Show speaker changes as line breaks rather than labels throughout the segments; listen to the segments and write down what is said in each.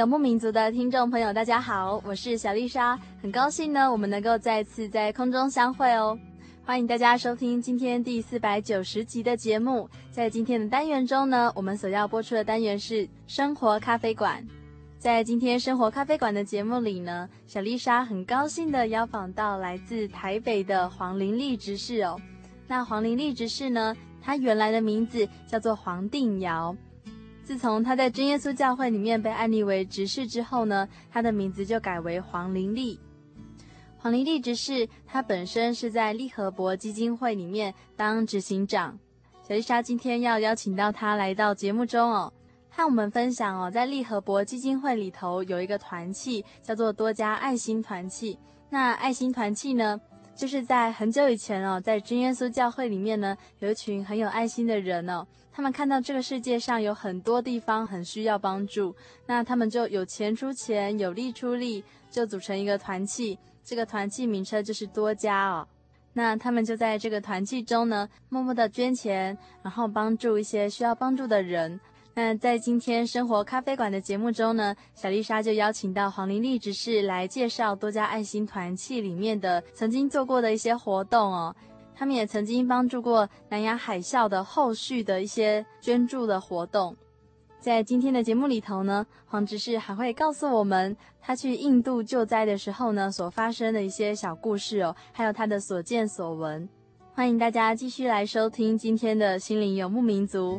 游牧民族的听众朋友，大家好，我是小丽莎，很高兴呢，我们能够再次在空中相会哦。欢迎大家收听今天第四百九十集的节目。在今天的单元中呢，我们所要播出的单元是生活咖啡馆。在今天生活咖啡馆的节目里呢，小丽莎很高兴的邀访到来自台北的黄玲丽执事哦。那黄玲丽执事呢，她原来的名字叫做黄定尧。自从他在真耶稣教会里面被安立为执事之后呢，他的名字就改为黄玲丽。黄玲丽执事，他本身是在利和伯基金会里面当执行长。小丽莎今天要邀请到他来到节目中哦，和我们分享哦，在利和伯基金会里头有一个团契叫做多家爱心团契。那爱心团契呢，就是在很久以前哦，在真耶稣教会里面呢，有一群很有爱心的人哦。他们看到这个世界上有很多地方很需要帮助，那他们就有钱出钱，有力出力，就组成一个团契。这个团契名称就是多家哦。那他们就在这个团契中呢，默默的捐钱，然后帮助一些需要帮助的人。那在今天生活咖啡馆的节目中呢，小丽莎就邀请到黄玲丽执事来介绍多家爱心团契里面的曾经做过的一些活动哦。他们也曾经帮助过南亚海啸的后续的一些捐助的活动。在今天的节目里头呢，黄执事还会告诉我们他去印度救灾的时候呢，所发生的一些小故事哦，还有他的所见所闻。欢迎大家继续来收听今天的心灵游牧民族。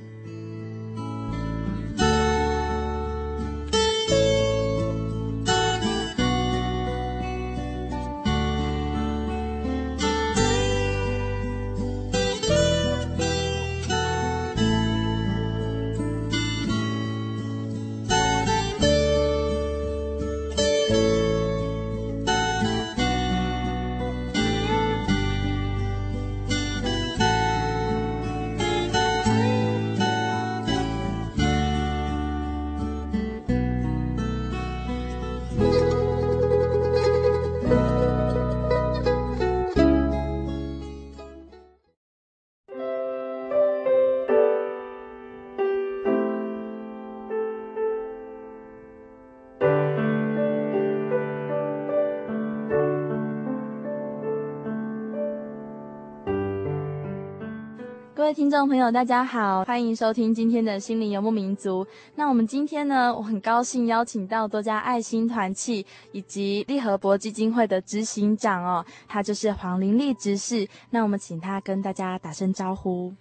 听众朋友，大家好，欢迎收听今天的心灵游牧民族。那我们今天呢，我很高兴邀请到多家爱心团契以及利和博基金会的执行长哦，他就是黄玲丽执事。那我们请他跟大家打声招呼。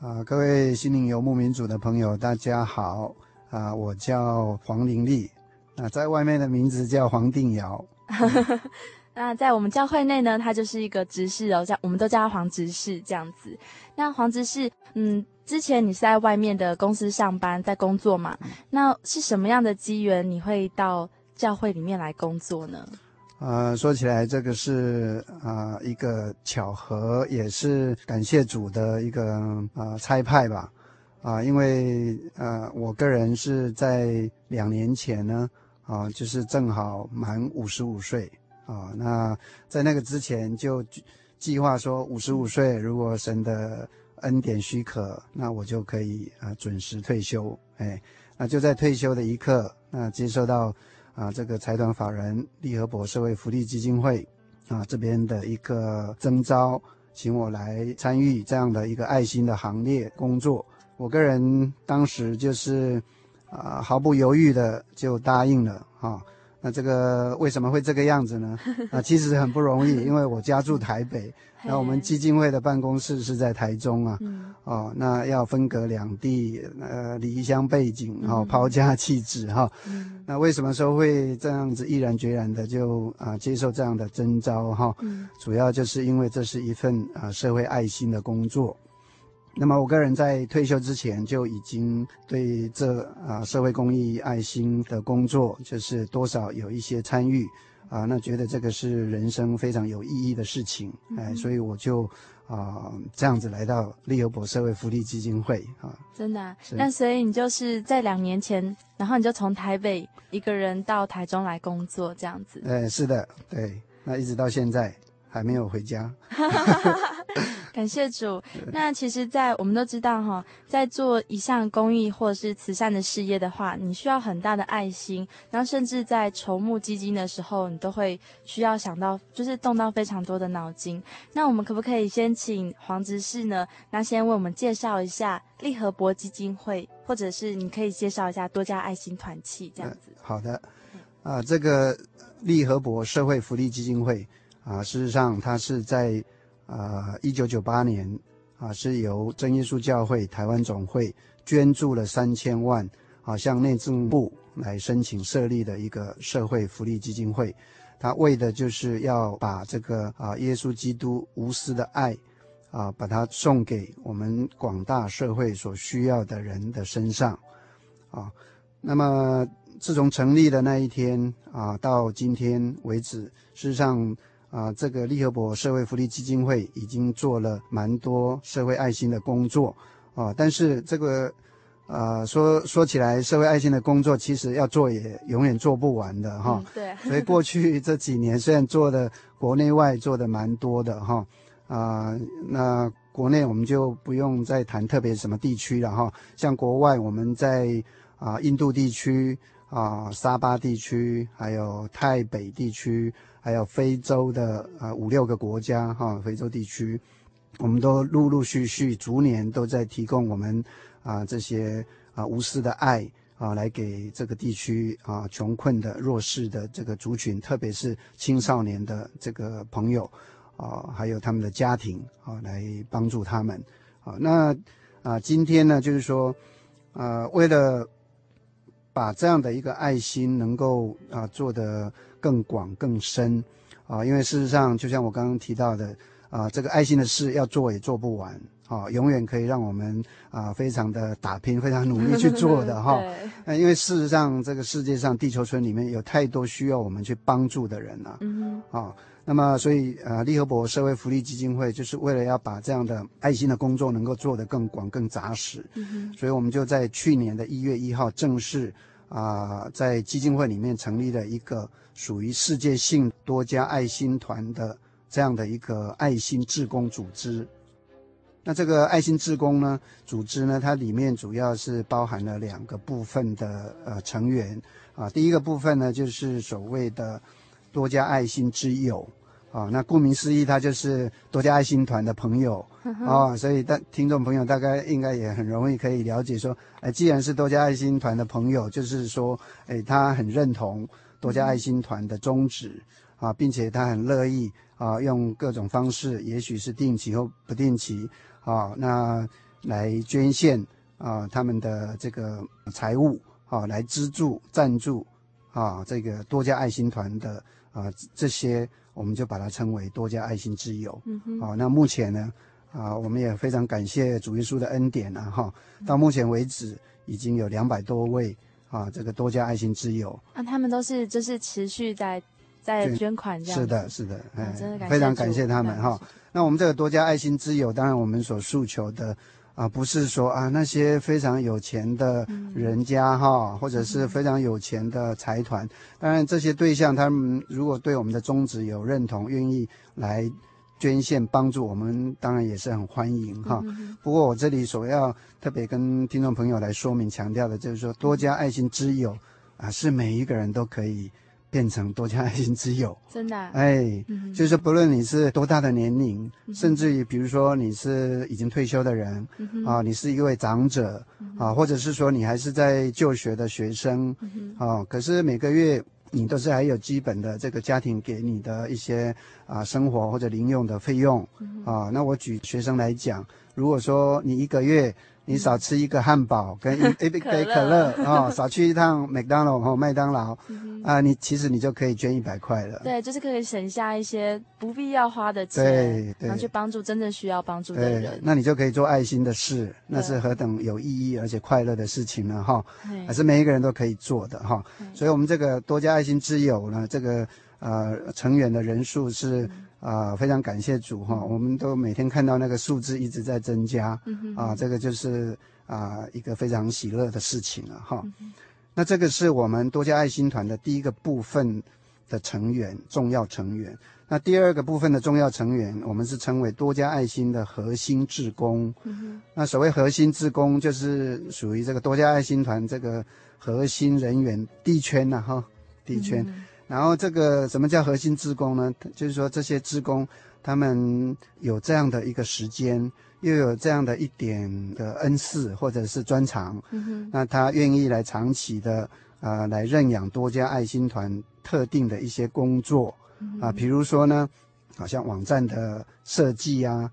啊，各位心灵游牧民族的朋友，大家好。啊，我叫黄玲丽，那在外面的名字叫黄定尧。
那在我们教会内呢，他就是一个执事哦，叫我们都叫他黄执事这样子。那黄执事，嗯，之前你是在外面的公司上班，在工作嘛？那是什么样的机缘你会到教会里面来工作呢？
呃，说起来这个是啊、呃、一个巧合，也是感谢主的一个啊、呃、差派吧。啊、呃，因为呃我个人是在两年前呢，啊、呃，就是正好满五十五岁。啊、哦，那在那个之前就计划说五十五岁，如果神的恩典许可，那我就可以啊准时退休。哎，那就在退休的一刻，那接受到啊这个财团法人利和博社会福利基金会啊这边的一个征召，请我来参与这样的一个爱心的行列工作。我个人当时就是啊毫不犹豫的就答应了哈。那这个为什么会这个样子呢？啊，其实很不容易，因为我家住台北，那我们基金会的办公室是在台中啊，哦，那要分隔两地，呃，离乡背景，哈，抛家弃子，哈，那为什么说会这样子毅然决然的就啊接受这样的征召，哈，主要就是因为这是一份啊社会爱心的工作。那么我个人在退休之前就已经对这啊社会公益爱心的工作就是多少有一些参与啊，那觉得这个是人生非常有意义的事情，哎，所以我就啊这样子来到利友博社会福利基金会啊。
真的啊？那所以你就是在两年前，然后你就从台北一个人到台中来工作这样子？
哎，是的，对，那一直到现在还没有回家。
感谢主。那其实，在我们都知道哈，在做一项公益或者是慈善的事业的话，你需要很大的爱心，然后甚至在筹募基金的时候，你都会需要想到，就是动到非常多的脑筋。那我们可不可以先请黄执事呢？那先为我们介绍一下利和博基金会，或者是你可以介绍一下多家爱心团契这样子。
嗯、好的，啊，这个利和博社会福利基金会啊，事实上它是在。啊，一九九八年啊，是由真耶稣教会台湾总会捐助了三千万啊，向内政部来申请设立的一个社会福利基金会。他为的就是要把这个啊，耶稣基督无私的爱啊，把它送给我们广大社会所需要的人的身上啊。那么自从成立的那一天啊，到今天为止，事实上。啊，这个利和博社会福利基金会已经做了蛮多社会爱心的工作啊，但是这个，呃，说说起来，社会爱心的工作其实要做也永远做不完的哈。
嗯，对。
所以过去这几年虽然做的国内外做的蛮多的哈，啊，那国内我们就不用再谈特别什么地区了哈，像国外我们在啊印度地区啊沙巴地区还有泰北地区。还有非洲的啊五六个国家哈，非洲地区，我们都陆陆续续逐年都在提供我们啊这些啊无私的爱啊，来给这个地区啊穷困的弱势的这个族群，特别是青少年的这个朋友啊，还有他们的家庭啊，来帮助他们啊。那啊今天呢，就是说啊，为了把这样的一个爱心能够啊做得更广更深，啊，因为事实上，就像我刚刚提到的，啊，这个爱心的事要做也做不完，啊，永远可以让我们啊非常的打拼，非常努力去做的 哈。那对因为事实上，这个世界上地球村里面有太多需要我们去帮助的人了，啊，那么所以啊，利和博社会福利基金会就是为了要把这样的爱心的工作能够做得更广更扎实，嗯，所以我们就在去年的一月一号正式。啊，在基金会里面成立了一个属于世界性多家爱心团的这样的一个爱心志工组织。那这个爱心志工呢，组织呢，它里面主要是包含了两个部分的呃成员啊。第一个部分呢，就是所谓的多家爱心之友。啊，那顾名思义，他就是多家爱心团的朋友啊，所以大听众朋友大概应该也很容易可以了解说，哎，既然是多家爱心团的朋友，就是说，哎，他很认同多家爱心团的宗旨啊，并且他很乐意啊，用各种方式，也许是定期或不定期啊，那来捐献啊他们的这个财物啊，来资助赞助啊这个多家爱心团的啊这些。我们就把它称为多家爱心之友。嗯哼。好，那目前呢，啊，我们也非常感谢主耶稣的恩典啊，哈，到目前为止已经有两百多位啊，这个多家爱心之友。啊，
他们都是就是持续在在捐款这样。
是的，是的，哎，真的感谢，非常感谢他们哈。那我们这个多家爱心之友，当然我们所诉求的。啊，不是说啊，那些非常有钱的人家哈，嗯、或者是非常有钱的财团，当然这些对象他们如果对我们的宗旨有认同，愿意来捐献帮助，我们当然也是很欢迎哈。不过我这里所要特别跟听众朋友来说明强调的，就是说多加爱心之友啊，是每一个人都可以变成多家爱心之友。
真的？
哎，就是不论你是多大的年龄，甚至于比如说你是已经退休的人啊，你是一位长者啊，或者是说你还是在就学的学生啊，可是每个月。你都是还有基本的这个家庭给你的一些啊生活或者零用的费用啊，那我举学生来讲，如果说你一个月。你少吃一个汉堡跟一 一杯可乐哦，少去一趟麦当劳和麦当劳啊，你其实你就可以捐一百块了。
对，就是可以省下一些不必要花的钱，
对，
然后去帮助真正需要帮助的人。
那你就可以做爱心的事，那是何等有意义而且快乐的事情呢？哈，还是每一个人都可以做的哈。所以，我们这个多加爱心之友呢，这个呃成员的人数是。啊、呃，非常感谢主哈、哦，我们都每天看到那个数字一直在增加，啊，这个就是啊、呃、一个非常喜乐的事情了哈。那这个是我们多家爱心团的第一个部分的成员，重要成员。那第二个部分的重要成员，我们是称为多家爱心的核心志工。嗯、那所谓核心志工，就是属于这个多家爱心团这个核心人员地圈呐、啊、哈，地圈。嗯然后这个什么叫核心职工呢？就是说这些职工他们有这样的一个时间，又有这样的一点的恩赐或者是专长，嗯、那他愿意来长期的啊、呃、来认养多家爱心团特定的一些工作，啊，比如说呢，好像网站的设计啊。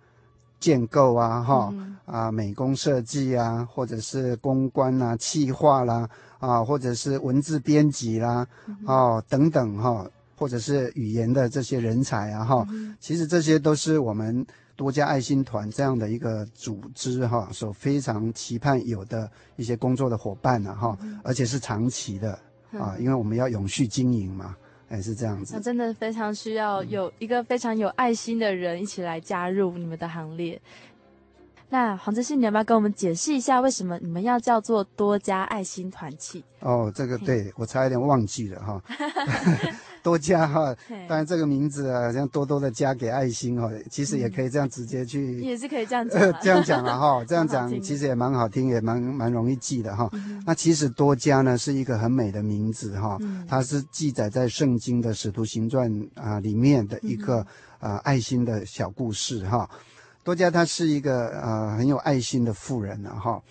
建构啊，哈、嗯、啊，美工设计啊，或者是公关啊、企划啦，啊，或者是文字编辑啦，哦，等等哈、哦，或者是语言的这些人才啊，哈、其实这些都是我们多家爱心团这样的一个组织哈，所非常期盼有的一些工作的伙伴啊，哈、而且是长期的啊，因为我们要永续经营嘛。还是这样子，那
真的非常需要有一个非常有爱心的人一起来加入你们的行列。那黄志信，你要不要跟我们解释一下，为什么你们要叫做多家爱心团契？
哦，这个对我差一点忘记了哈。多加哈，当然这个名字啊，像多多的加给爱心哈，其实也可以这样直接去，
也是可以这样讲，
这样讲了哈，这样讲其实也蛮好听，也蛮蛮容易记的哈。那其实多加呢是一个很美的名字哈，它是记载在圣经的使徒行传啊里面的一个啊爱心的小故事哈。多加他是一个呃很有爱心的富人啊哈。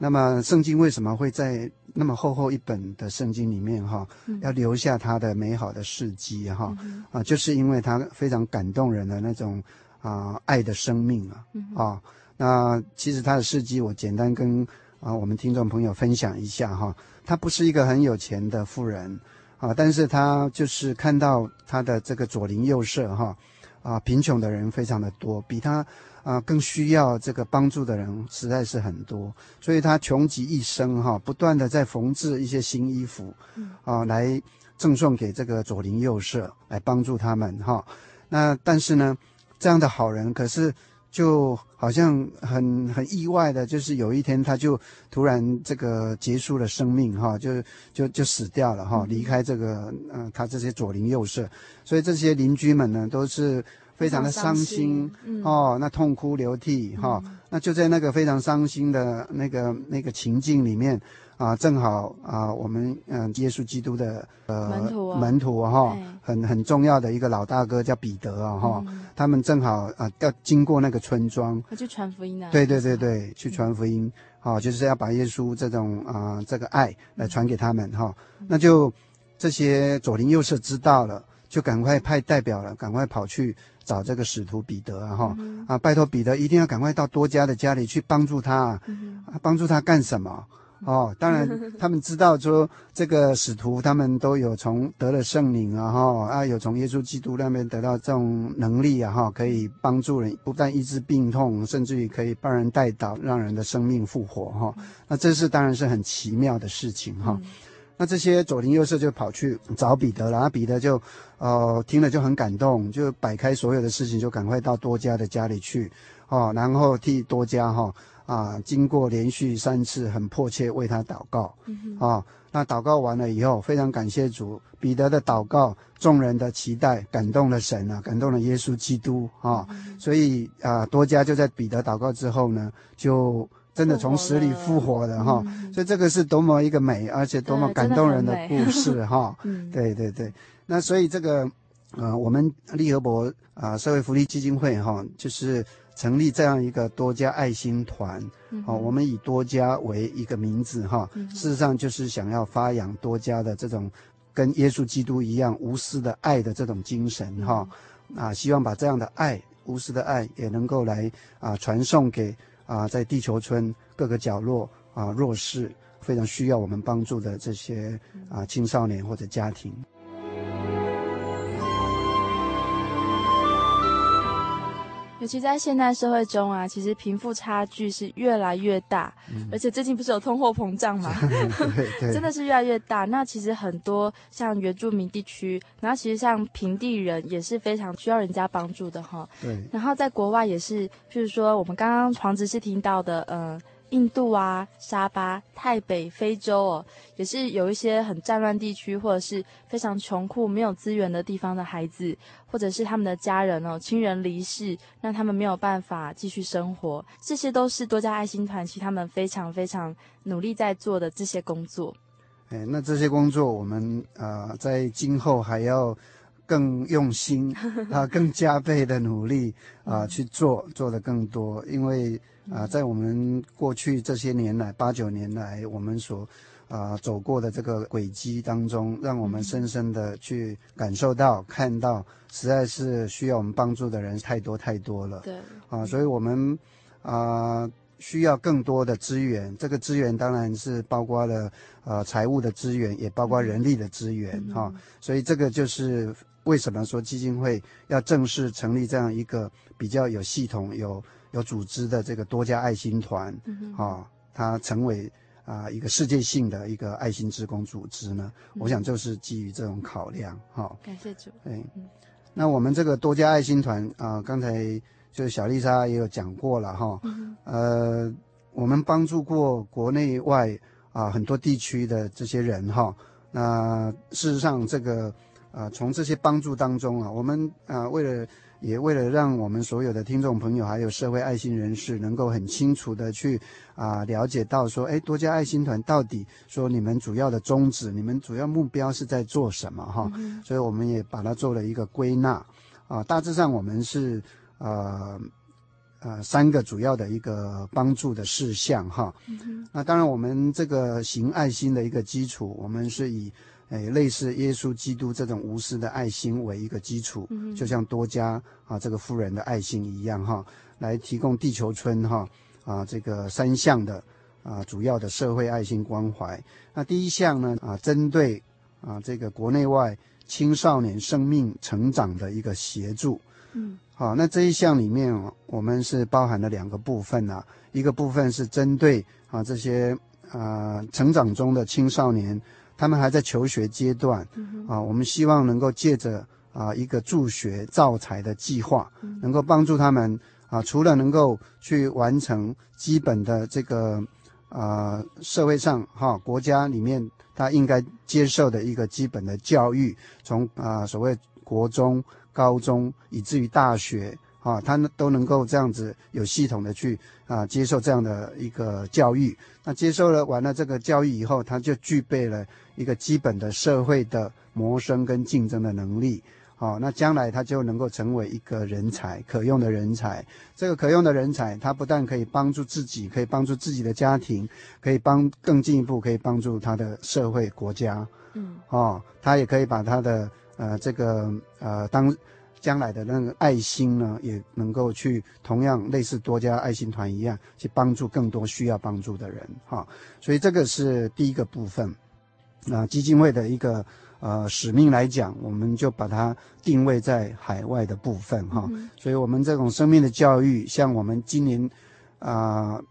那么圣经为什么会在那么厚厚一本的圣经里面哈，要留下他的美好的事迹哈。啊，就是因为他非常感动人的那种啊爱的生命啊啊，那其实他的事迹我简单跟啊我们听众朋友分享一下哈，他不是一个很有钱的富人啊，但是他就是看到他的这个左邻右舍哈啊贫穷的人非常的多，比他。啊，更需要这个帮助的人实在是很多，所以他穷极一生哈，不断的在缝制一些新衣服，啊，来赠送给这个左邻右舍，来帮助他们哈。那但是呢，这样的好人，可是就好像很很意外的，就是有一天他就突然这个结束了生命哈，就就就死掉了哈，离开这个嗯、呃，他这些左邻右舍，所以这些邻居们呢都是。非常的伤心，嗯、哦，那痛哭流涕哈、那就在那个非常伤心的那个那个情境里面啊，正好啊，我们嗯、呃，耶稣基督的呃门徒、啊、门徒哈，嘿很很重要的一个老大哥叫彼得啊哈，嗯、他们正好啊要经过那个村庄，
去传福音啊，
对对对对，去传福音，好、嗯哦，就是要把耶稣这种啊这个爱来传给他们哈，嗯、那就这些左邻右舍知道了，就赶快派代表了，赶快跑去。找这个使徒彼得啊哈、嗯、啊，拜托彼得一定要赶快到多加的家里去帮助他，嗯、啊，帮助他干什么？哦，当然他们知道说这个使徒他们都有从得了圣灵啊哈啊，有从耶稣基督那边得到这种能力啊哈，可以帮助人，不但医治病痛，甚至于可以帮人代祷，让人的生命复活哈。那这是当然是很奇妙的事情哈。嗯那这些左邻右舍就跑去找彼得了，然后彼得就，呃，听了就很感动，就摆开所有的事情，就赶快到多家的家里去，哦，然后替多加哈啊，经过连续三次很迫切为他祷告，嗯啊，那祷告完了以后，非常感谢主，彼得的祷告，众人的期待感动了神啊，感动了耶稣基督啊，嗯、所以啊，多加就在彼得祷告之后呢，就。真的从死里复活了哈，嗯、所以这个是多么一个美，而且多么感动人的故事哈。对对对，那所以这个呃，我们利和博啊、呃、社会福利基金会哈，就是成立这样一个多家爱心团，嗯、哦，我们以多家为一个名字哈，嗯、事实上就是想要发扬多家的这种跟耶稣基督一样无私的爱的这种精神哈，嗯、啊，希望把这样的爱无私的爱也能够来啊传送给。啊，在地球村各个角落啊，弱势非常需要我们帮助的这些啊青少年或者家庭。
尤其在现代社会中啊，其实贫富差距是越来越大，嗯、而且最近不是有通货膨胀吗？真的是越来越大。那其实很多像原住民地区，然后其实像平地人也是非常需要人家帮助的哈。对。然后在国外也是，譬如说我们刚刚黄执事听到的，嗯、呃。印度啊，沙巴、泰北、非洲哦，也是有一些很战乱地区，或者是非常穷苦、没有资源的地方的孩子，或者是他们的家人哦，亲人离世，让他们没有办法继续生活。这些都是多家爱心团体他们非常非常努力在做的这些工作。
哎，那这些工作我们呃，在今后还要更用心 啊，更加倍的努力啊去做，做的更多，因为。啊，在我们过去这些年来，八九年来，我们所啊走过的这个轨迹当中，让我们深深的去感受到、看到，实在是需要我们帮助的人太多太多了。对。啊，所以我们啊需要更多的资源。这个资源当然是包括了呃财务的资源，也包括人力的资源。哈、所以这个就是为什么说基金会要正式成立这样一个比较有系统有。有组织的这个多家爱心团，啊、嗯哼哦，它成为啊、呃、一个世界性的一个爱心职工组织呢。嗯、我想就是基于这种考量，哈、哦。
感谢主。
对，嗯、那我们这个多家爱心团啊、呃，刚才就是小丽莎也有讲过了，哈、哦。嗯、呃，我们帮助过国内外啊、呃、很多地区的这些人，哈、哦。那事实上，这个啊、呃，从这些帮助当中啊，我们啊、呃、为了。也为了让我们所有的听众朋友，还有社会爱心人士，能够很清楚的去啊了解到说，哎，多家爱心团到底说你们主要的宗旨，你们主要目标是在做什么哈？嗯、所以我们也把它做了一个归纳，啊，大致上我们是呃呃三个主要的一个帮助的事项哈。嗯、那当然我们这个行爱心的一个基础，我们是以。哎，类似耶稣基督这种无私的爱心为一个基础，嗯、就像多加啊这个富人的爱心一样哈，来提供地球村哈啊这个三项的啊主要的社会爱心关怀。那第一项呢啊，针对啊这个国内外青少年生命成长的一个协助。嗯，好，那这一项里面我们是包含了两个部分啊，一个部分是针对啊这些啊成长中的青少年。他们还在求学阶段，嗯、啊，我们希望能够借着啊一个助学造才的计划，嗯、能够帮助他们啊，除了能够去完成基本的这个啊社会上哈、啊、国家里面他应该接受的一个基本的教育，从啊所谓国中、高中以至于大学。啊，他呢都能够这样子有系统的去啊接受这样的一个教育。那接受了完了这个教育以后，他就具备了一个基本的社会的谋生跟竞争的能力。好、啊，那将来他就能够成为一个人才，可用的人才。这个可用的人才，他不但可以帮助自己，可以帮助自己的家庭，可以帮更进一步可以帮助他的社会国家。嗯，哦，他也可以把他的呃这个呃当。将来的那个爱心呢，也能够去同样类似多家爱心团一样，去帮助更多需要帮助的人哈。所以这个是第一个部分。那基金会的一个呃使命来讲，我们就把它定位在海外的部分哈。嗯、所以我们这种生命的教育，像我们今年啊、呃，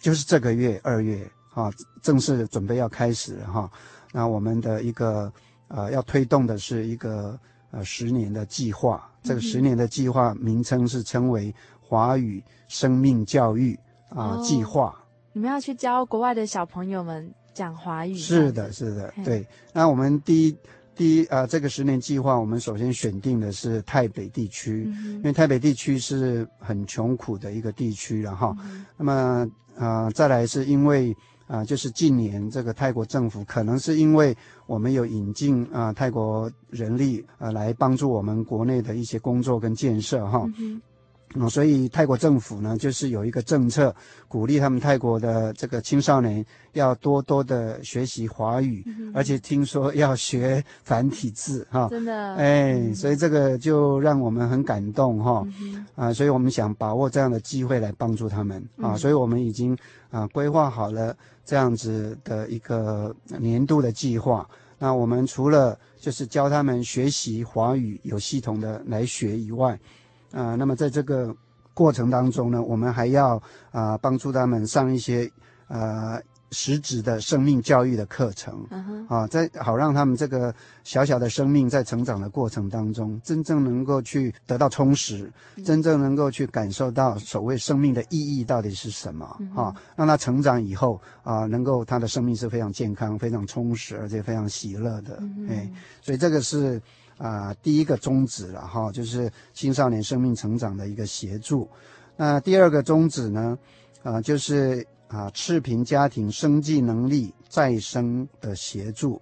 就是这个月二月哈，正式准备要开始哈。那我们的一个呃要推动的是一个呃十年的计划。这个十年的计划名称是称为“华语生命教育啊、哦、计划。
你们要去教国外的小朋友们讲华语？
是的，是的，对。那我们第一。第一，呃，这个十年计划，我们首先选定的是泰北地区，嗯、因为泰北地区是很穷苦的一个地区，了哈，嗯、那么，呃，再来是因为，啊、呃，就是近年这个泰国政府可能是因为我们有引进啊、呃、泰国人力，呃，来帮助我们国内的一些工作跟建设，哈。嗯嗯，所以泰国政府呢，就是有一个政策，鼓励他们泰国的这个青少年要多多的学习华语，嗯、而且听说要学繁体字，哈，真的，哎，嗯、所以这个就让我们很感动，哈，嗯、啊，所以我们想把握这样的机会来帮助他们，啊，嗯、所以我们已经啊规划好了这样子的一个年度的计划。那我们除了就是教他们学习华语，有系统的来学以外，啊、呃，那么在这个过程当中呢，我们还要啊、帮助他们上一些啊实质的生命教育的课程，uh. 啊，在好让他们这个小小的生命在成长的过程当中，真正能够去得到充实，uh. 真正能够去感受到所谓生命的意义到底是什么，uh. 啊，让他成长以后啊，能够他的生命是非常健康、非常充实，而且非常喜乐的，哎、uh huh. 欸，所以这个是。啊、呃，第一个宗旨了哈，就是青少年生命成长的一个协助。那第二个宗旨呢，啊、呃，就是啊，赤贫家庭生计能力再生的协助。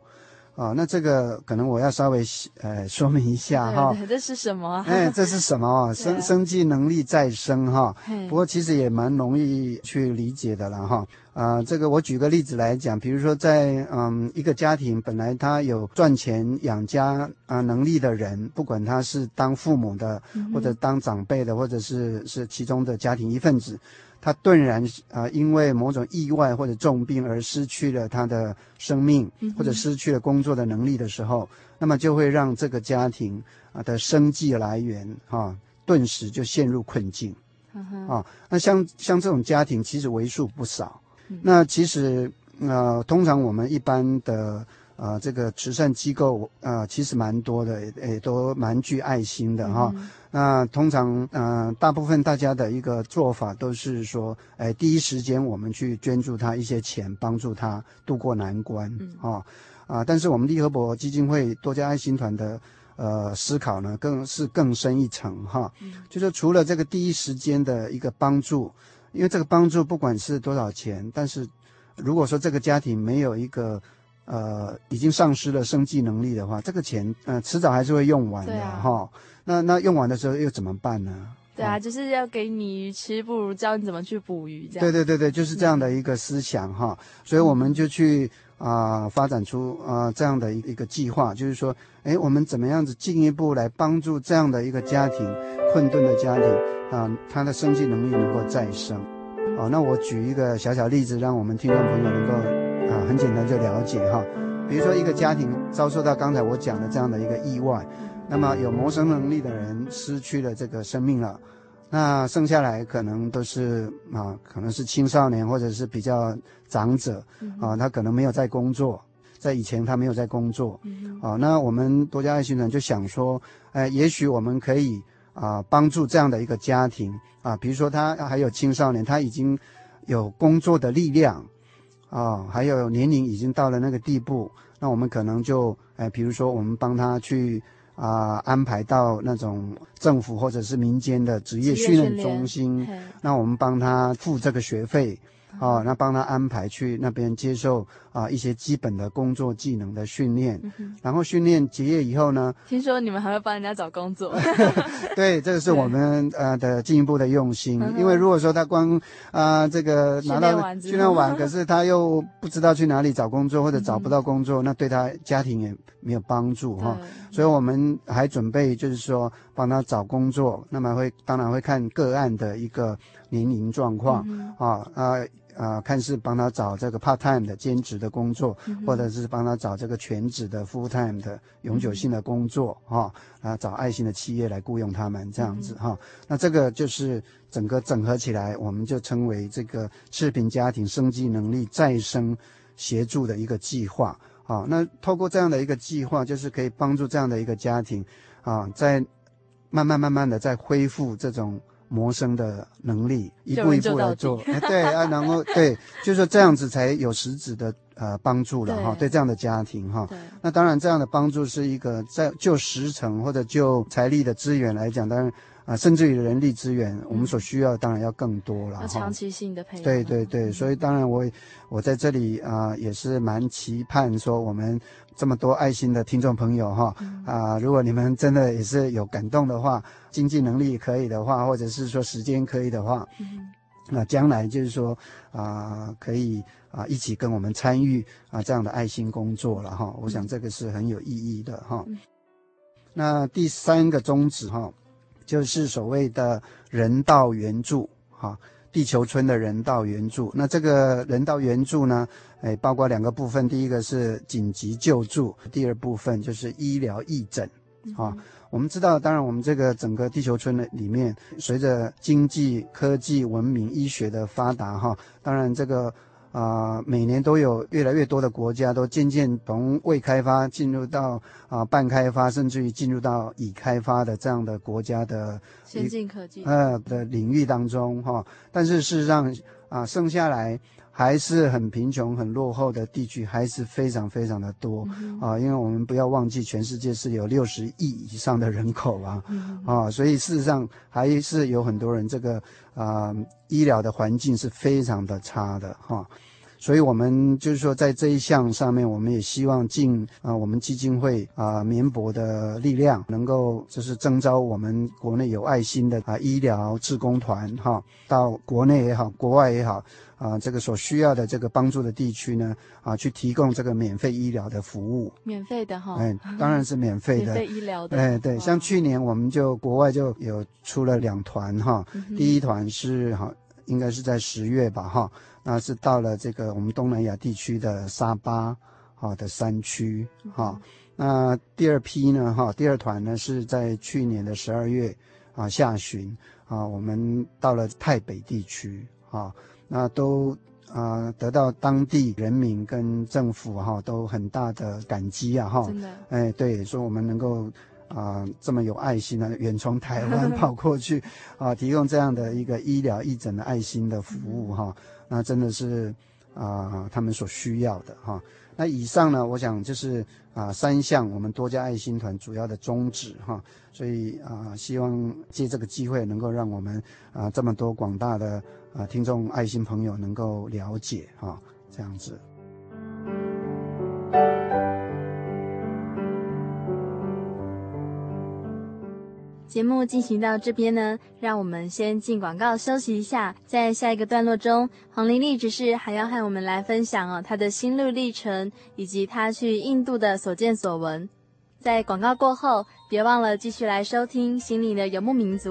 啊，那这个可能我要稍微呃说明一下哈。
这是什么？
哎，这是什么？生生计能力再生哈。不过其实也蛮容易去理解的了哈。啊、呃，这个我举个例子来讲，比如说在嗯一个家庭，本来他有赚钱养家啊、呃、能力的人，不管他是当父母的，或者当长辈的，或者是是其中的家庭一份子，他顿然啊、呃、因为某种意外或者重病而失去了他的生命，或者失去了工作的能力的时候，那么就会让这个家庭啊的生计来源啊顿时就陷入困境，啊，那像像这种家庭其实为数不少。那其实，呃，通常我们一般的，呃，这个慈善机构，呃，其实蛮多的，也都蛮具爱心的哈。嗯、那通常，呃，大部分大家的一个做法都是说，哎，第一时间我们去捐助他一些钱，帮助他渡过难关，嗯、啊，啊，但是我们利和博基金会多家爱心团的，呃，思考呢，更是更深一层哈，嗯、就是除了这个第一时间的一个帮助。因为这个帮助不管是多少钱，但是如果说这个家庭没有一个呃已经丧失了生计能力的话，这个钱呃迟早还是会用完的哈、啊。那那用完的时候又怎么办呢？
对啊，就是要给你鱼吃，不如教你怎么去捕鱼这样。
对对对对，就是这样的一个思想哈。嗯、所以我们就去啊、发展出啊、这样的一一个计划，就是说，哎，我们怎么样子进一步来帮助这样的一个家庭，困顿的家庭。啊，他的生计能力能够再生，哦，那我举一个小小例子，让我们听众朋友能够啊很简单就了解哈。比如说一个家庭遭受到刚才我讲的这样的一个意外，那么有谋生能力的人失去了这个生命了，那剩下来可能都是啊，可能是青少年或者是比较长者啊，他可能没有在工作，在以前他没有在工作，啊，那我们多家爱心人就想说，哎，也许我们可以。啊，帮助这样的一个家庭啊，比如说他还有青少年，他已经有工作的力量啊，还有年龄已经到了那个地步，那我们可能就哎，比如说我们帮他去啊安排到那种政府或者是民间的职业训练中心，那我们帮他付这个学费。啊，那帮他安排去那边接受啊一些基本的工作技能的训练，嗯、然后训练结业以后呢，
听说你们还会帮人家找工作？
对，这个是我们呃的进一步的用心。嗯、因为如果说他光啊、呃、这个拿到训练完，可是他又不知道去哪里找工作或者找不到工作，嗯、那对他家庭也没有帮助哈。对所以我们还准备就是说帮他找工作，那么会当然会看个案的一个年龄状况、啊。啊、呃，看是帮他找这个 part time 的兼职的工作，嗯、或者是帮他找这个全职的 full time 的永久性的工作，哈、啊，找爱心的企业来雇佣他们这样子，哈。那这个就是整个整合起来，我们就称为这个赤贫家庭生计能力再生协助的一个计划，啊，那透过这样的一个计划，就是可以帮助这样的一个家庭，啊，在慢慢慢慢的在恢复这种谋生的能力，一步一步来做。哎，对啊，然后对，就是说这样子才有实质的呃帮助了哈，对这样的家庭哈。那当然，这样的帮助是一个在就时程或者就财力的资源来讲，当然。啊，甚至于人力资源，我们所需要当然要更多了。
长期性的培养。
对对对，所以当然我我在这里啊，也是蛮期盼说我们这么多爱心的听众朋友哈啊，如果你们真的也是有感动的话，经济能力可以的话，或者是说时间可以的话，那将来就是说啊，可以啊一起跟我们参与啊这样的爱心工作了哈。我想这个是很有意义的哈。那第三个宗旨哈。就是所谓的人道援助，哈，地球村的人道援助。那这个人道援助呢，哎，包括两个部分，第一个是紧急救助，第二部分就是医疗义诊，啊，我们知道，当然我们这个整个地球村的里面，随着经济、科技、文明、医学的发达，哈，当然这个。啊、呃，每年都有越来越多的国家都渐渐从未开发进入到啊、呃、半开发，甚至于进入到已开发的这样的国家的
先进科技
呃的领域当中哈。但是事实上啊、呃，剩下来还是很贫穷、很落后的地区还是非常非常的多啊。因为我们不要忘记，全世界是有六十亿以上的人口啊，嗯、啊，所以事实上还是有很多人这个啊。呃医疗的环境是非常的差的哈，所以我们就是说，在这一项上面，我们也希望尽啊我们基金会啊绵薄的力量，能够就是征召我们国内有爱心的啊医疗志工团哈，到国内也好，国外也好啊，这个所需要的这个帮助的地区呢啊，去提供这个免费医疗的服务。
免费的哈？
哎，当然是免费的。
免费医疗的。
哎，对，像去年我们就国外就有出了两团哈，第一团是哈。应该是在十月吧，哈，那是到了这个我们东南亚地区的沙巴，哈的山区，哈，那第二批呢，哈，第二团呢是在去年的十二月啊下旬啊，我们到了泰北地区，啊，那都啊得到当地人民跟政府哈都很大的感激啊，哈，真的，哎，对，说我们能够。啊，这么有爱心的，远从台湾 跑过去，啊，提供这样的一个医疗义诊的爱心的服务哈，那真的是啊，他们所需要的哈。那以上呢，我想就是啊三项我们多家爱心团主要的宗旨哈，所以啊，希望借这个机会能够让我们啊这么多广大的啊听众爱心朋友能够了解哈，这样子。
节目进行到这边呢，让我们先进广告休息一下。在下一个段落中，黄玲丽只是还要和我们来分享哦，她的心路历程以及她去印度的所见所闻。在广告过后，别忘了继续来收听《心里的游牧民族》。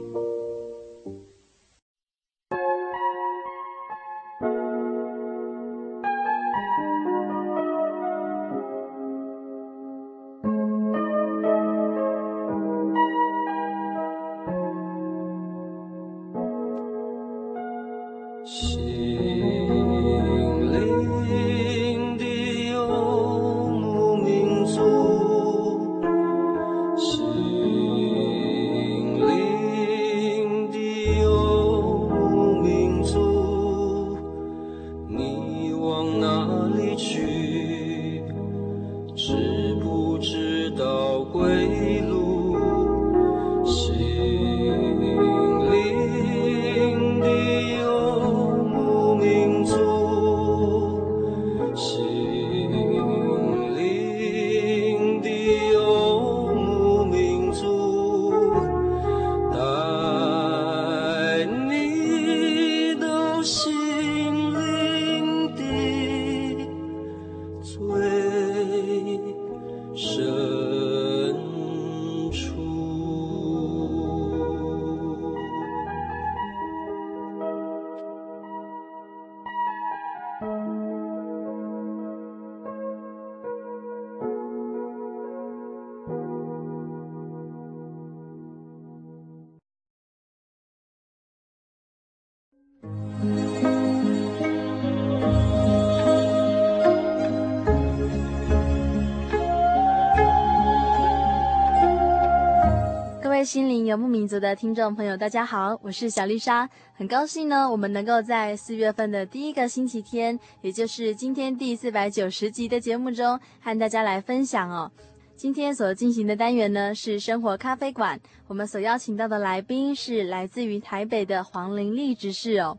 心灵游牧民族的听众朋友，大家好，我是小丽莎，很高兴呢，我们能够在四月份的第一个星期天，也就是今天第四百九十集的节目中，和大家来分享哦。今天所进行的单元呢是生活咖啡馆，我们所邀请到的来宾是来自于台北的黄玲丽执事哦。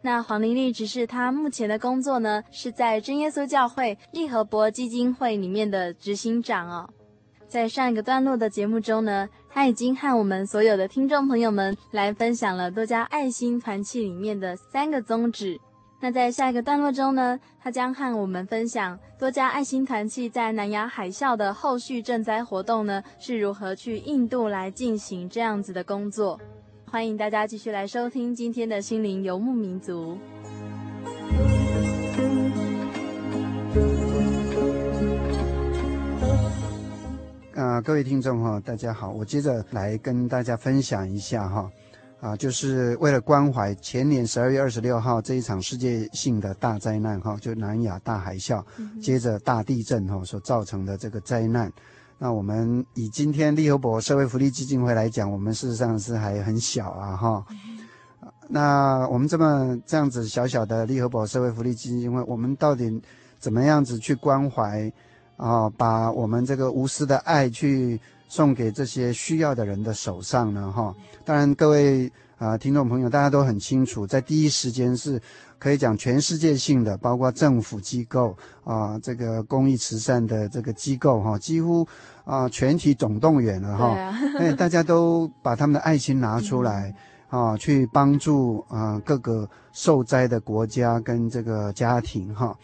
那黄玲丽执事她目前的工作呢是在真耶稣教会利和伯基金会里面的执行长哦。在上一个段落的节目中呢，他已经和我们所有的听众朋友们来分享了多家爱心团契里面的三个宗旨。那在下一个段落中呢，他将和我们分享多家爱心团契在南亚海啸的后续赈灾活动呢是如何去印度来进行这样子的工作。欢迎大家继续来收听今天的心灵游牧民族。
啊、呃，各位听众哈，大家好，我接着来跟大家分享一下哈，啊，就是为了关怀前年十二月二十六号这一场世界性的大灾难哈，就南亚大海啸，接着大地震哈所造成的这个灾难，那我们以今天利和博社会福利基金会来讲，我们事实上是还很小啊哈，那我们这么这样子小小的利和博社会福利基金会，我们到底怎么样子去关怀？啊，把我们这个无私的爱去送给这些需要的人的手上呢，哈。当然，各位啊，听众朋友，大家都很清楚，在第一时间是可以讲全世界性的，包括政府机构啊，这个公益慈善的这个机构哈，几乎啊全体总动员了哈。哎，大家都把他们的爱心拿出来啊，去帮助啊各个受灾的国家跟这个家庭哈。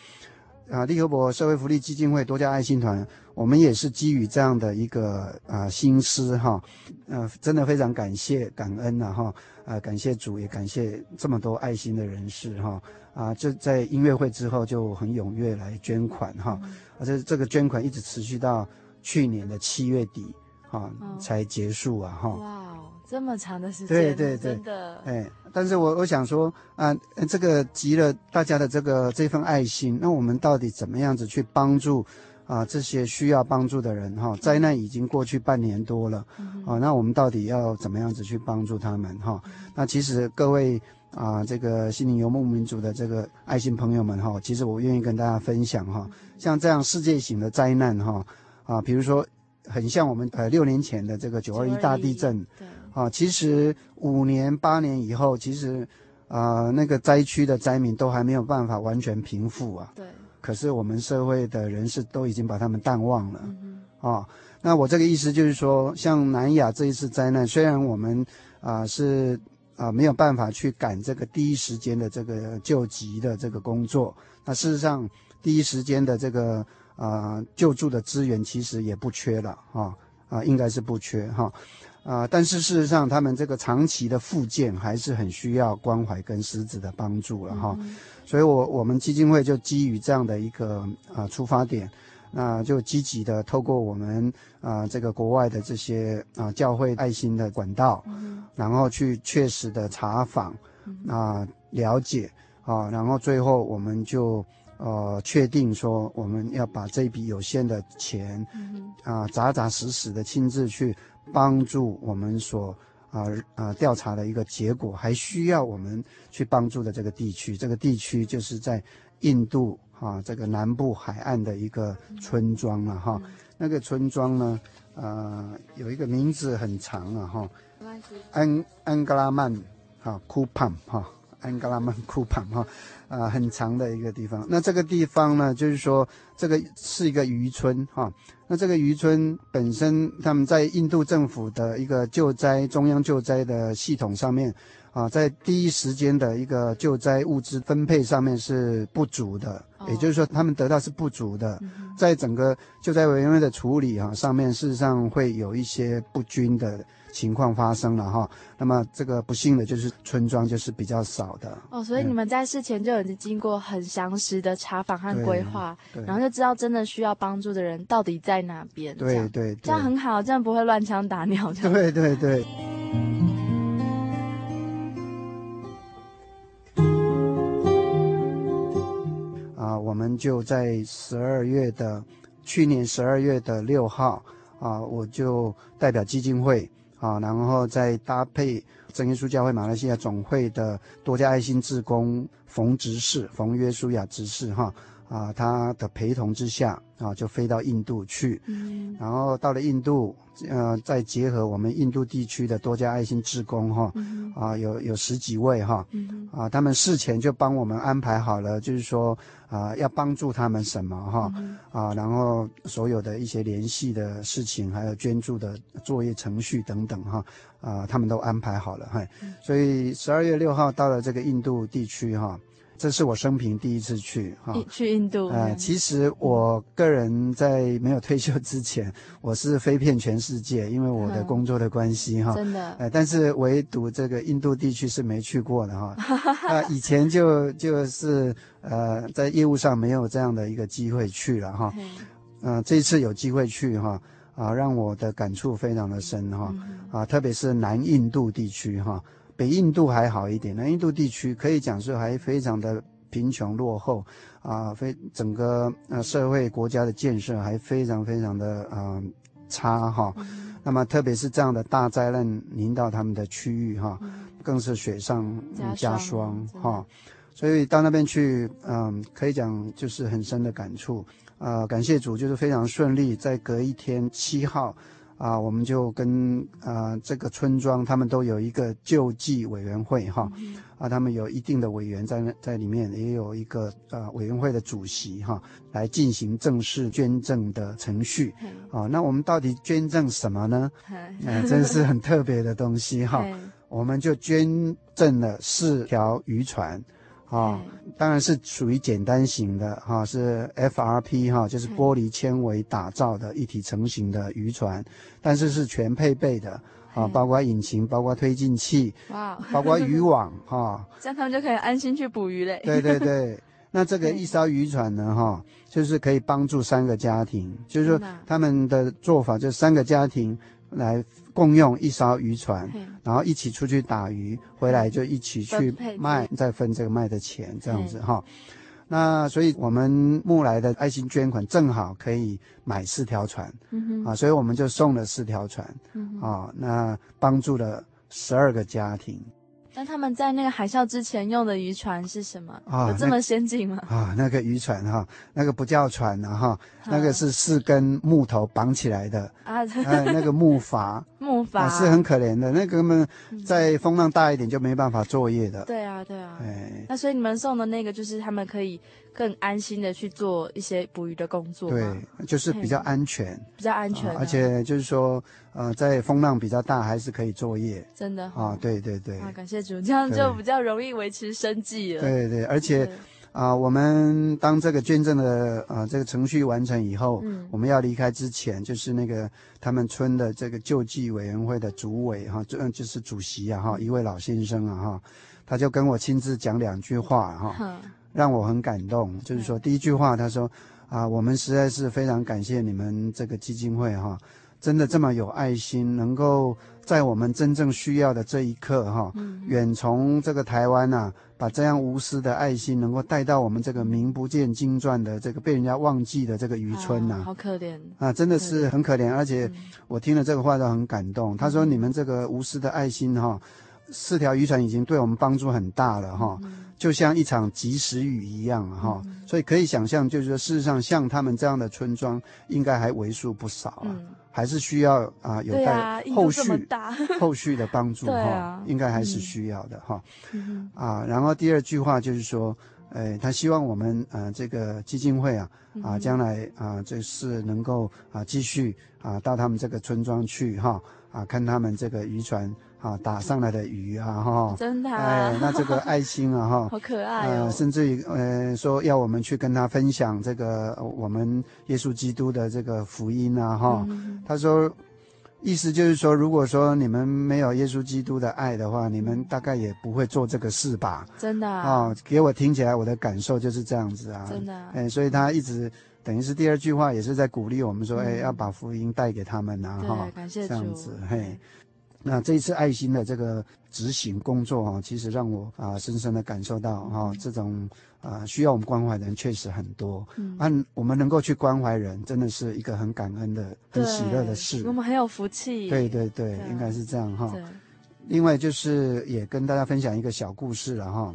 啊，利和博社会福利基金会多家爱心团，我们也是基于这样的一个啊心思哈，呃，真的非常感谢感恩呐哈，啊，感谢主，也感谢这么多爱心的人士哈，啊，就在音乐会之后就很踊跃来捐款哈，而且这个捐款一直持续到去年的七月底哈才结束啊哈。
哇，这么长的时间，
对对对，真的，哎。但是我我想说啊，这个集了大家的这个这份爱心，那我们到底怎么样子去帮助啊这些需要帮助的人哈？灾难已经过去半年多了，啊，那我们到底要怎么样子去帮助他们哈？那其实各位啊，这个心灵游牧民族的这个爱心朋友们哈，其实我愿意跟大家分享哈，像这样世界型的灾难哈啊，比如说很像我们呃六年前的这个九二一大地震。啊，其实五年八年以后，其实，呃，那个灾区的灾民都还没有办法完全平复啊。对。可是我们社会的人士都已经把他们淡忘了。嗯。啊，那我这个意思就是说，像南亚这一次灾难，虽然我们啊是啊没有办法去赶这个第一时间的这个救急的这个工作，那事实上第一时间的这个啊救助的资源其实也不缺了啊啊，应该是不缺哈。啊、呃，但是事实上，他们这个长期的复健还是很需要关怀跟实质的帮助了哈。嗯、所以我我们基金会就基于这样的一个啊、呃、出发点，那、呃、就积极的透过我们啊、呃、这个国外的这些啊、呃、教会爱心的管道，嗯、然后去确实的查访啊、了解啊、呃，然后最后我们就呃确定说我们要把这笔有限的钱啊扎扎实实的亲自去。帮助我们所啊啊调查的一个结果，还需要我们去帮助的这个地区，这个地区就是在印度哈这个南部海岸的一个村庄了哈。那个村庄呢，呃有一个名字很长啊哈，安安格拉曼哈库潘哈。安哥拉曼库旁哈，啊，很长的一个地方。那这个地方呢，就是说这个是一个渔村哈。那这个渔村本身，他们在印度政府的一个救灾中央救灾的系统上面啊，在第一时间的一个救灾物资分配上面是不足的，也就是说他们得到是不足的，在整个救灾委员会的处理哈上面，事实上会有一些不均的。情况发生了哈，那么这个不幸的就是村庄就是比较少的
哦，所以你们在事前就已经经过很详实的查访和规划，然后就知道真的需要帮助的人到底在哪边。
对对，对，
这样很好，这样不会乱枪打鸟。
对对对。啊，我们就在十二月的去年十二月的六号啊，我就代表基金会。啊，然后再搭配真耶稣教会马来西亚总会的多家爱心志工冯执事冯约书亚执事哈。啊，他的陪同之下啊，就飞到印度去，嗯，然后到了印度，呃，再结合我们印度地区的多家爱心志工哈，啊，有有十几位哈，啊，他们事前就帮我们安排好了，就是说啊，要帮助他们什么哈，啊，然后所有的一些联系的事情，还有捐助的作业程序等等哈，啊，他们都安排好了哈，所以十二月六号到了这个印度地区哈。这是我生平第一次去哈，
去印度。
呃，其实我个人在没有退休之前，我是飞遍全世界，因为我的工作的关系哈。真的。呃，但是唯独这个印度地区是没去过的哈。啊，以前就就是呃，在业务上没有这样的一个机会去了哈。嗯，这一次有机会去哈，啊，让我的感触非常的深哈。啊，特别是南印度地区哈。北印度还好一点，南印度地区可以讲说还非常的贫穷落后，啊，非整个呃社会国家的建设还非常非常的呃差哈。嗯、那么特别是这样的大灾难临到他们的区域哈，嗯、更是雪上加霜哈。所以到那边去，嗯，可以讲就是很深的感触。啊、呃，感谢主，就是非常顺利，在隔一天七号。啊，我们就跟啊这个村庄，他们都有一个救济委员会哈，嗯、啊，他们有一定的委员在那在里面，也有一个呃委员会的主席哈，来进行正式捐赠的程序。嗯、啊，那我们到底捐赠什么呢？嗯、啊，真是很特别的东西哈。嗯、我们就捐赠了四条渔船。啊，当然是属于简单型的哈，是 FRP 哈，就是玻璃纤维打造的一体成型的渔船，但是是全配备的啊，包括引擎，包括推进器，哇，包括渔网哈，
这样他们就可以安心去捕鱼嘞。
对对对，那这个一艘渔船呢哈，就是可以帮助三个家庭，就是说他们的做法就是三个家庭。来共用一艘渔船，然后一起出去打鱼，回来就一起去卖，再分这个卖的钱，这样子哈。那所以我们募来的爱心捐款正好可以买四条船，啊，所以我们就送了四条船，啊，那帮助了十二个家庭。
那他们在那个海啸之前用的渔船是什么？啊，有这么先进吗？
啊，那个渔船哈，那个不叫船了哈，那个是四根木头绑起来的啊，那个木筏，
木筏
是很可怜的，那个们在风浪大一点就没办法作业的。
对啊，对啊。哎，那所以你们送的那个就是他们可以。更安心的去做一些捕鱼的工作，
对，就是比较安全，
比较安全，
而且就是说，呃，在风浪比较大还是可以作业，
真的？
啊，对对对，
啊，感谢主，这样就比较容易维持生计了。
对对，而且啊，我们当这个捐赠的啊这个程序完成以后，嗯，我们要离开之前，就是那个他们村的这个救济委员会的主委哈，就就是主席啊哈，一位老先生啊哈，他就跟我亲自讲两句话哈。让我很感动，就是说第一句话，他说：“啊，我们实在是非常感谢你们这个基金会哈，真的这么有爱心，能够在我们真正需要的这一刻哈，远从这个台湾呐，把这样无私的爱心能够带到我们这个名不见经传的这个被人家忘记的这个渔村呐，
好可怜。
啊，真的是很可怜，而且我听了这个话都很感动。他说你们这个无私的爱心哈。”四条渔船已经对我们帮助很大了哈，就像一场及时雨一样哈，所以可以想象，就是说，事实上像他们这样的村庄，应该还为数不少啊，还是需要啊有待后续 后续的帮助哈，应该还是需要的哈，啊，然后第二句话就是说，呃，他希望我们呃这个基金会啊啊将来啊就是能够啊继续啊到他们这个村庄去哈啊看他们这个渔船。啊，打上来的鱼啊，哈，
真的，
哎，那这个爱心啊，哈，
好可爱哦，
呃，甚至于，呃，说要我们去跟他分享这个我们耶稣基督的这个福音啊，哈，嗯，他说，意思就是说，如果说你们没有耶稣基督的爱的话，你们大概也不会做这个事吧？
真的啊，
哦，给我听起来，我的感受就是这样子啊，
真的，
哎，所以他一直等于是第二句话也是在鼓励我们说，嗯，哎，要把福音带给他们啊，哈，
感谢主，
这样子，嘿。那这一次爱心的这个执行工作啊，其实让我啊深深的感受到哈，这种啊需要我们关怀的人确实很多。嗯，啊，我们能够去关怀人，真的是一个很感恩的、很喜乐的事。
我们很有福气。
对对对，应该是这样哈。另外就是也跟大家分享一个小故事了哈。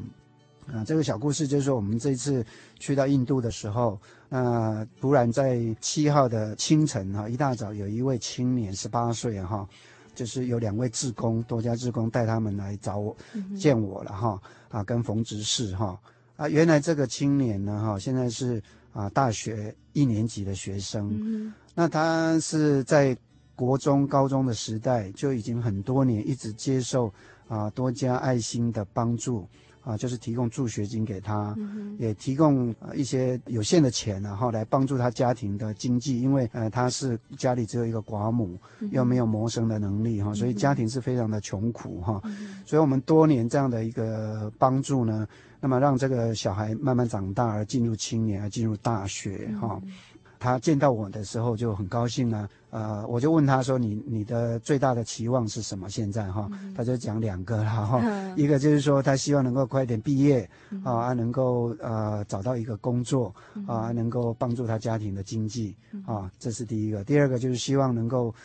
啊，这个小故事就是说，我们这一次去到印度的时候，呃，突然在七号的清晨哈，一大早有一位青年十八岁哈。就是有两位志工，多家志工带他们来找我，嗯、见我了哈啊，跟冯执事哈。啊，原来这个青年呢哈，现在是啊大学一年级的学生，嗯、那他是在国中、高中的时代就已经很多年一直接受啊多家爱心的帮助。啊，就是提供助学金给他，嗯、也提供一些有限的钱，然后来帮助他家庭的经济，因为呃他是家里只有一个寡母，嗯、又没有谋生的能力哈，所以家庭是非常的穷苦哈，嗯、所以我们多年这样的一个帮助呢，那么让这个小孩慢慢长大而进入青年，而进入大学哈。嗯他见到我的时候就很高兴啊，呃，我就问他说：“你你的最大的期望是什么？”现在哈，嗯、他就讲两个了哈，嗯、一个就是说他希望能够快点毕业，嗯、啊，能够呃找到一个工作，啊，能够帮助他家庭的经济，啊，这是第一个。第二个就是希望能够。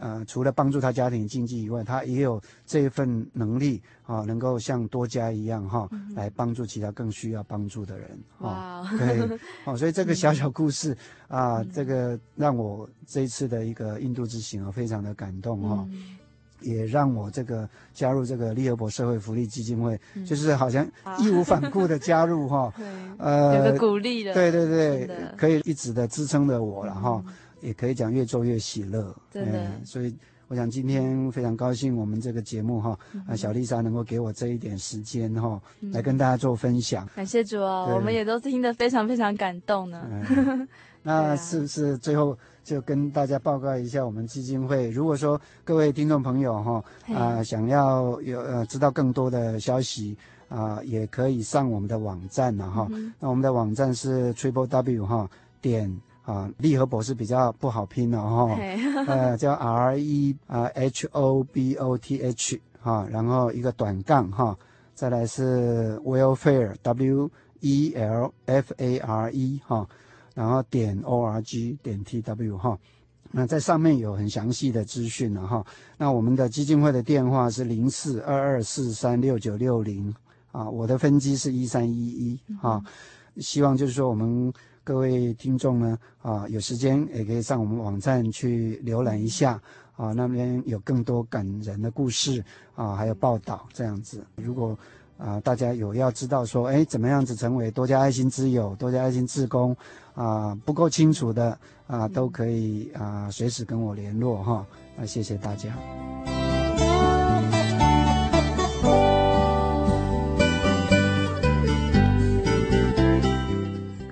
呃，除了帮助他家庭经济以外，他也有这一份能力啊，能够像多家一样哈，嗯、来帮助其他更需要帮助的人。哇，对，哦，所以这个小小故事、嗯、啊，这个让我这一次的一个印度之行啊，非常的感动哈，嗯、也让我这个加入这个利和博社会福利基金会，嗯、就是好像义无反顾的加入哈，
呃，有个鼓励的，
对对对，可以一直的支撑着我了哈。嗯也可以讲越做越喜乐，对所以我想今天非常高兴，我们这个节目哈，嗯、啊，小丽莎能够给我这一点时间哈，嗯、来跟大家做分享。
感谢主哦，我们也都听得非常非常感动呢。
嗯、那是不是最后就跟大家报告一下我们基金会？如果说各位听众朋友哈啊想要有呃知道更多的消息啊，也可以上我们的网站了哈。嗯、那我们的网站是 triple w 哈点。啊，利和博士比较不好拼的哈，呃，叫 R E 啊 H O B O T H 哈，然后一个短杠哈，再来是 welfare W E L F A R E 哈，然后点 O R G 点 T W 哈，那在上面有很详细的资讯了哈。那我们的基金会的电话是零四二二四三六九六零啊，我的分机是一三一一哈，希望就是说我们。各位听众呢，啊，有时间也可以上我们网站去浏览一下，啊，那边有更多感人的故事，啊，还有报道这样子。如果啊，大家有要知道说，哎，怎么样子成为多家爱心之友、多家爱心志工，啊，不够清楚的，啊，都可以啊，随时跟我联络哈。那谢谢大家。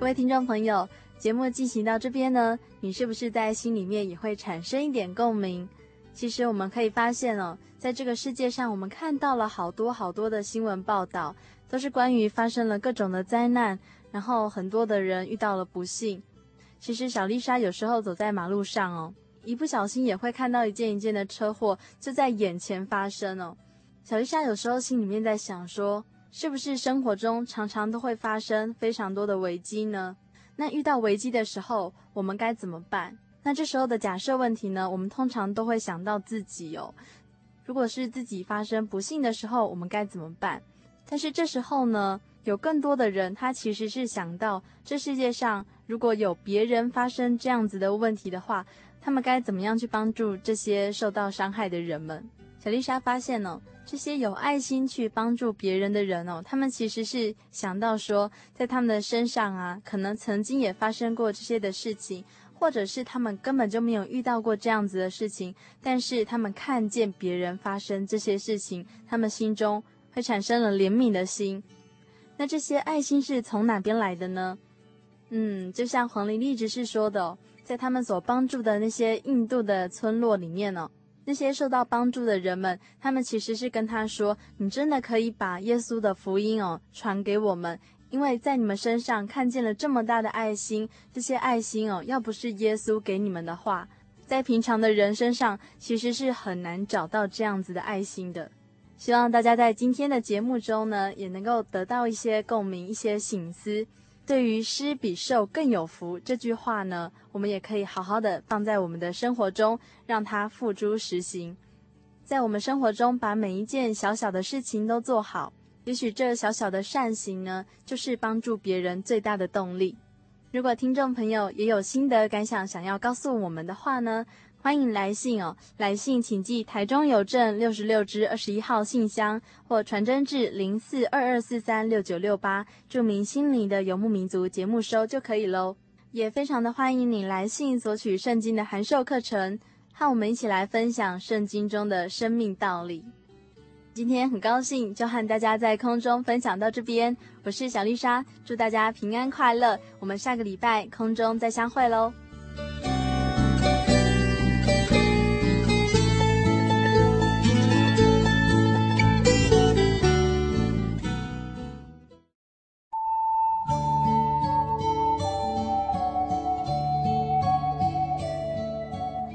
各位听众朋友，节目进行到这边呢，你是不是在心里面也会产生一点共鸣？其实我们可以发现哦，在这个世界上，我们看到了好多好多的新闻报道，都是关于发生了各种的灾难，然后很多的人遇到了不幸。其实小丽莎有时候走在马路上哦，一不小心也会看到一件一件的车祸就在眼前发生哦。小丽莎有时候心里面在想说，是不是生活中常常都会发生非常多的危机呢？那遇到危机的时候，我们该怎么办？那这时候的假设问题呢？我们通常都会想到自己哦。如果是自己发生不幸的时候，我们该怎么办？但是这时候呢，有更多的人他其实是想到，这世界上如果有别人发生这样子的问题的话，他们该怎么样去帮助这些受到伤害的人们？小丽莎发现呢。这些有爱心去帮助别人的人哦，他们其实是想到说，在他们的身上啊，可能曾经也发生过这些的事情，或者是他们根本就没有遇到过这样子的事情，但是他们看见别人发生这些事情，他们心中会产生了怜悯的心。那这些爱心是从哪边来的呢？嗯，就像黄玲丽直是说的哦，在他们所帮助的那些印度的村落里面呢。那些受到帮助的人们，他们其实是跟他说：“你真的可以把耶稣的福音哦传给我们，因为在你们身上看见了这么大的爱心。这些爱心哦，要不是耶稣给你们的话，在平常的人身上，其实是很难找到这样子的爱心的。希望大家在今天的节目中呢，也能够得到一些共鸣、一些醒思。对于“施比受更有福”这句话呢，我们也可以好好的放在我们的生活中，让它付诸实行。在我们生活中，把每一件小小的事情都做好，也许这小小的善行呢，就是帮助别人最大的动力。如果听众朋友也有心得感想，想要告诉我们的话呢，欢迎来信哦。来信请寄台中邮政六十六支二十一号信箱，或传真至零四二二四三六九六八，注明心灵的游牧民族节目收就可以喽。也非常的欢迎你来信索取圣经的函授课程，和我们一起来分享圣经中的生命道理。今天很高兴，就和大家在空中分享到这边。我是小丽莎，祝大家平安快乐。我们下个礼拜空中再相会
喽。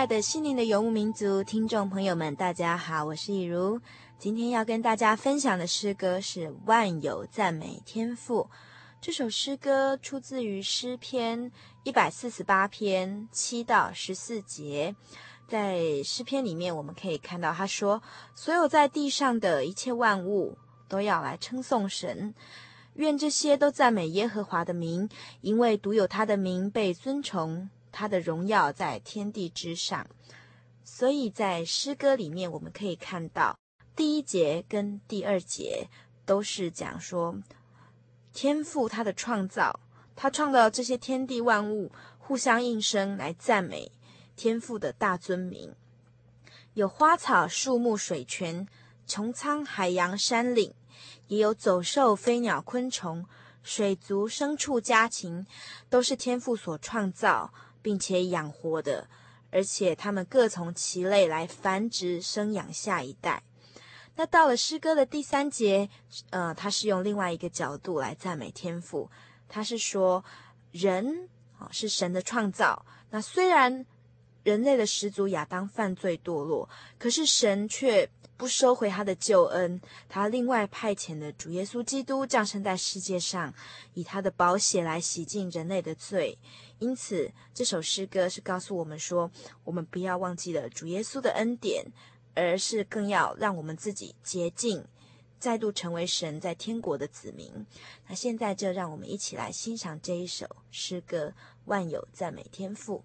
爱的心灵的游牧民族听众朋友们，大家好，我是以如。今天要跟大家分享的诗歌是《万有赞美天赋》。这首诗歌出自于诗篇一百四十八篇七到十四节。在诗篇里面，我们可以看到他说：“所有在地上的一切万物都要来称颂神，愿这些都赞美耶和华的名，因为独有他的名被尊崇。”他的荣耀在天地之上，所以在诗歌里面，我们可以看到第一节跟第二节都是讲说天赋他的创造，他创造这些天地万物互相应声来赞美天赋的大尊名。有花草树木水泉、穹苍海洋山岭，也有走兽飞鸟昆虫、水族牲畜家禽，都是天赋所创造。并且养活的，而且他们各从其类来繁殖生养下一代。那到了诗歌的第三节，呃，他是用另外一个角度来赞美天赋。他是说，人啊是神的创造。那虽然人类的始祖亚当犯罪堕落，可是神却不收回他的救恩，他另外派遣的主耶稣基督降生在世界上，以他的宝血来洗净人类的罪。因此，这首诗歌是告诉我们说，我们不要忘记了主耶稣的恩典，而是更要让我们自己洁净，再度成为神在天国的子民。那现在就让我们一起来欣赏这一首诗歌《万有赞美天
赋》。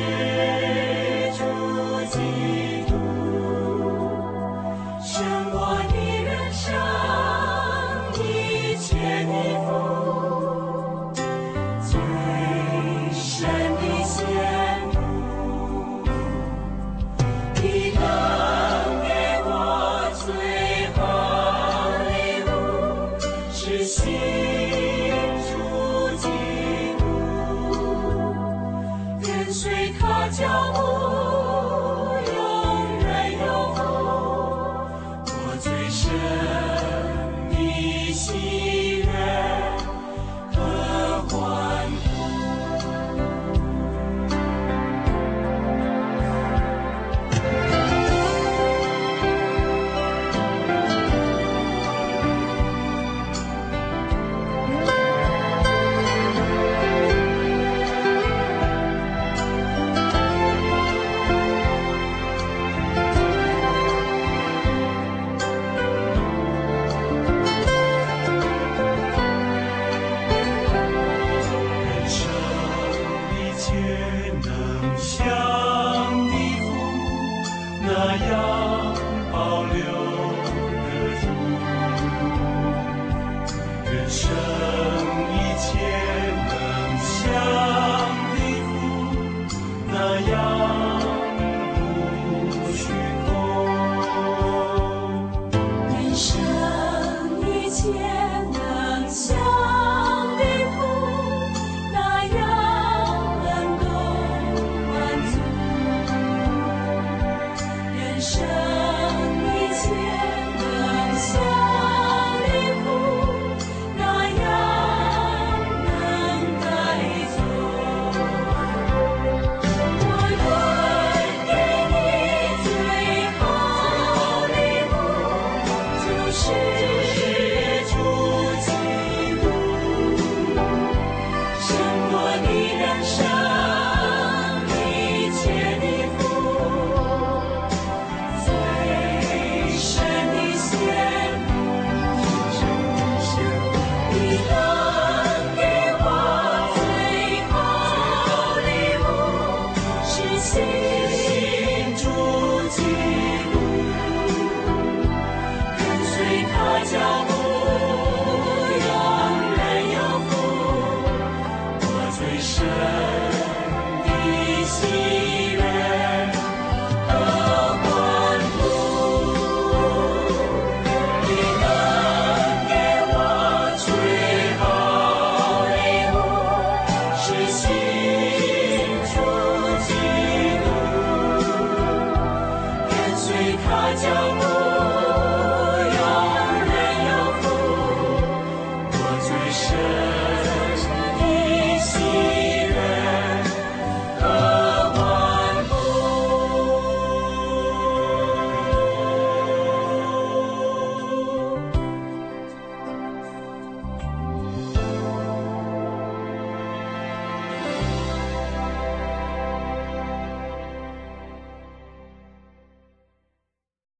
心。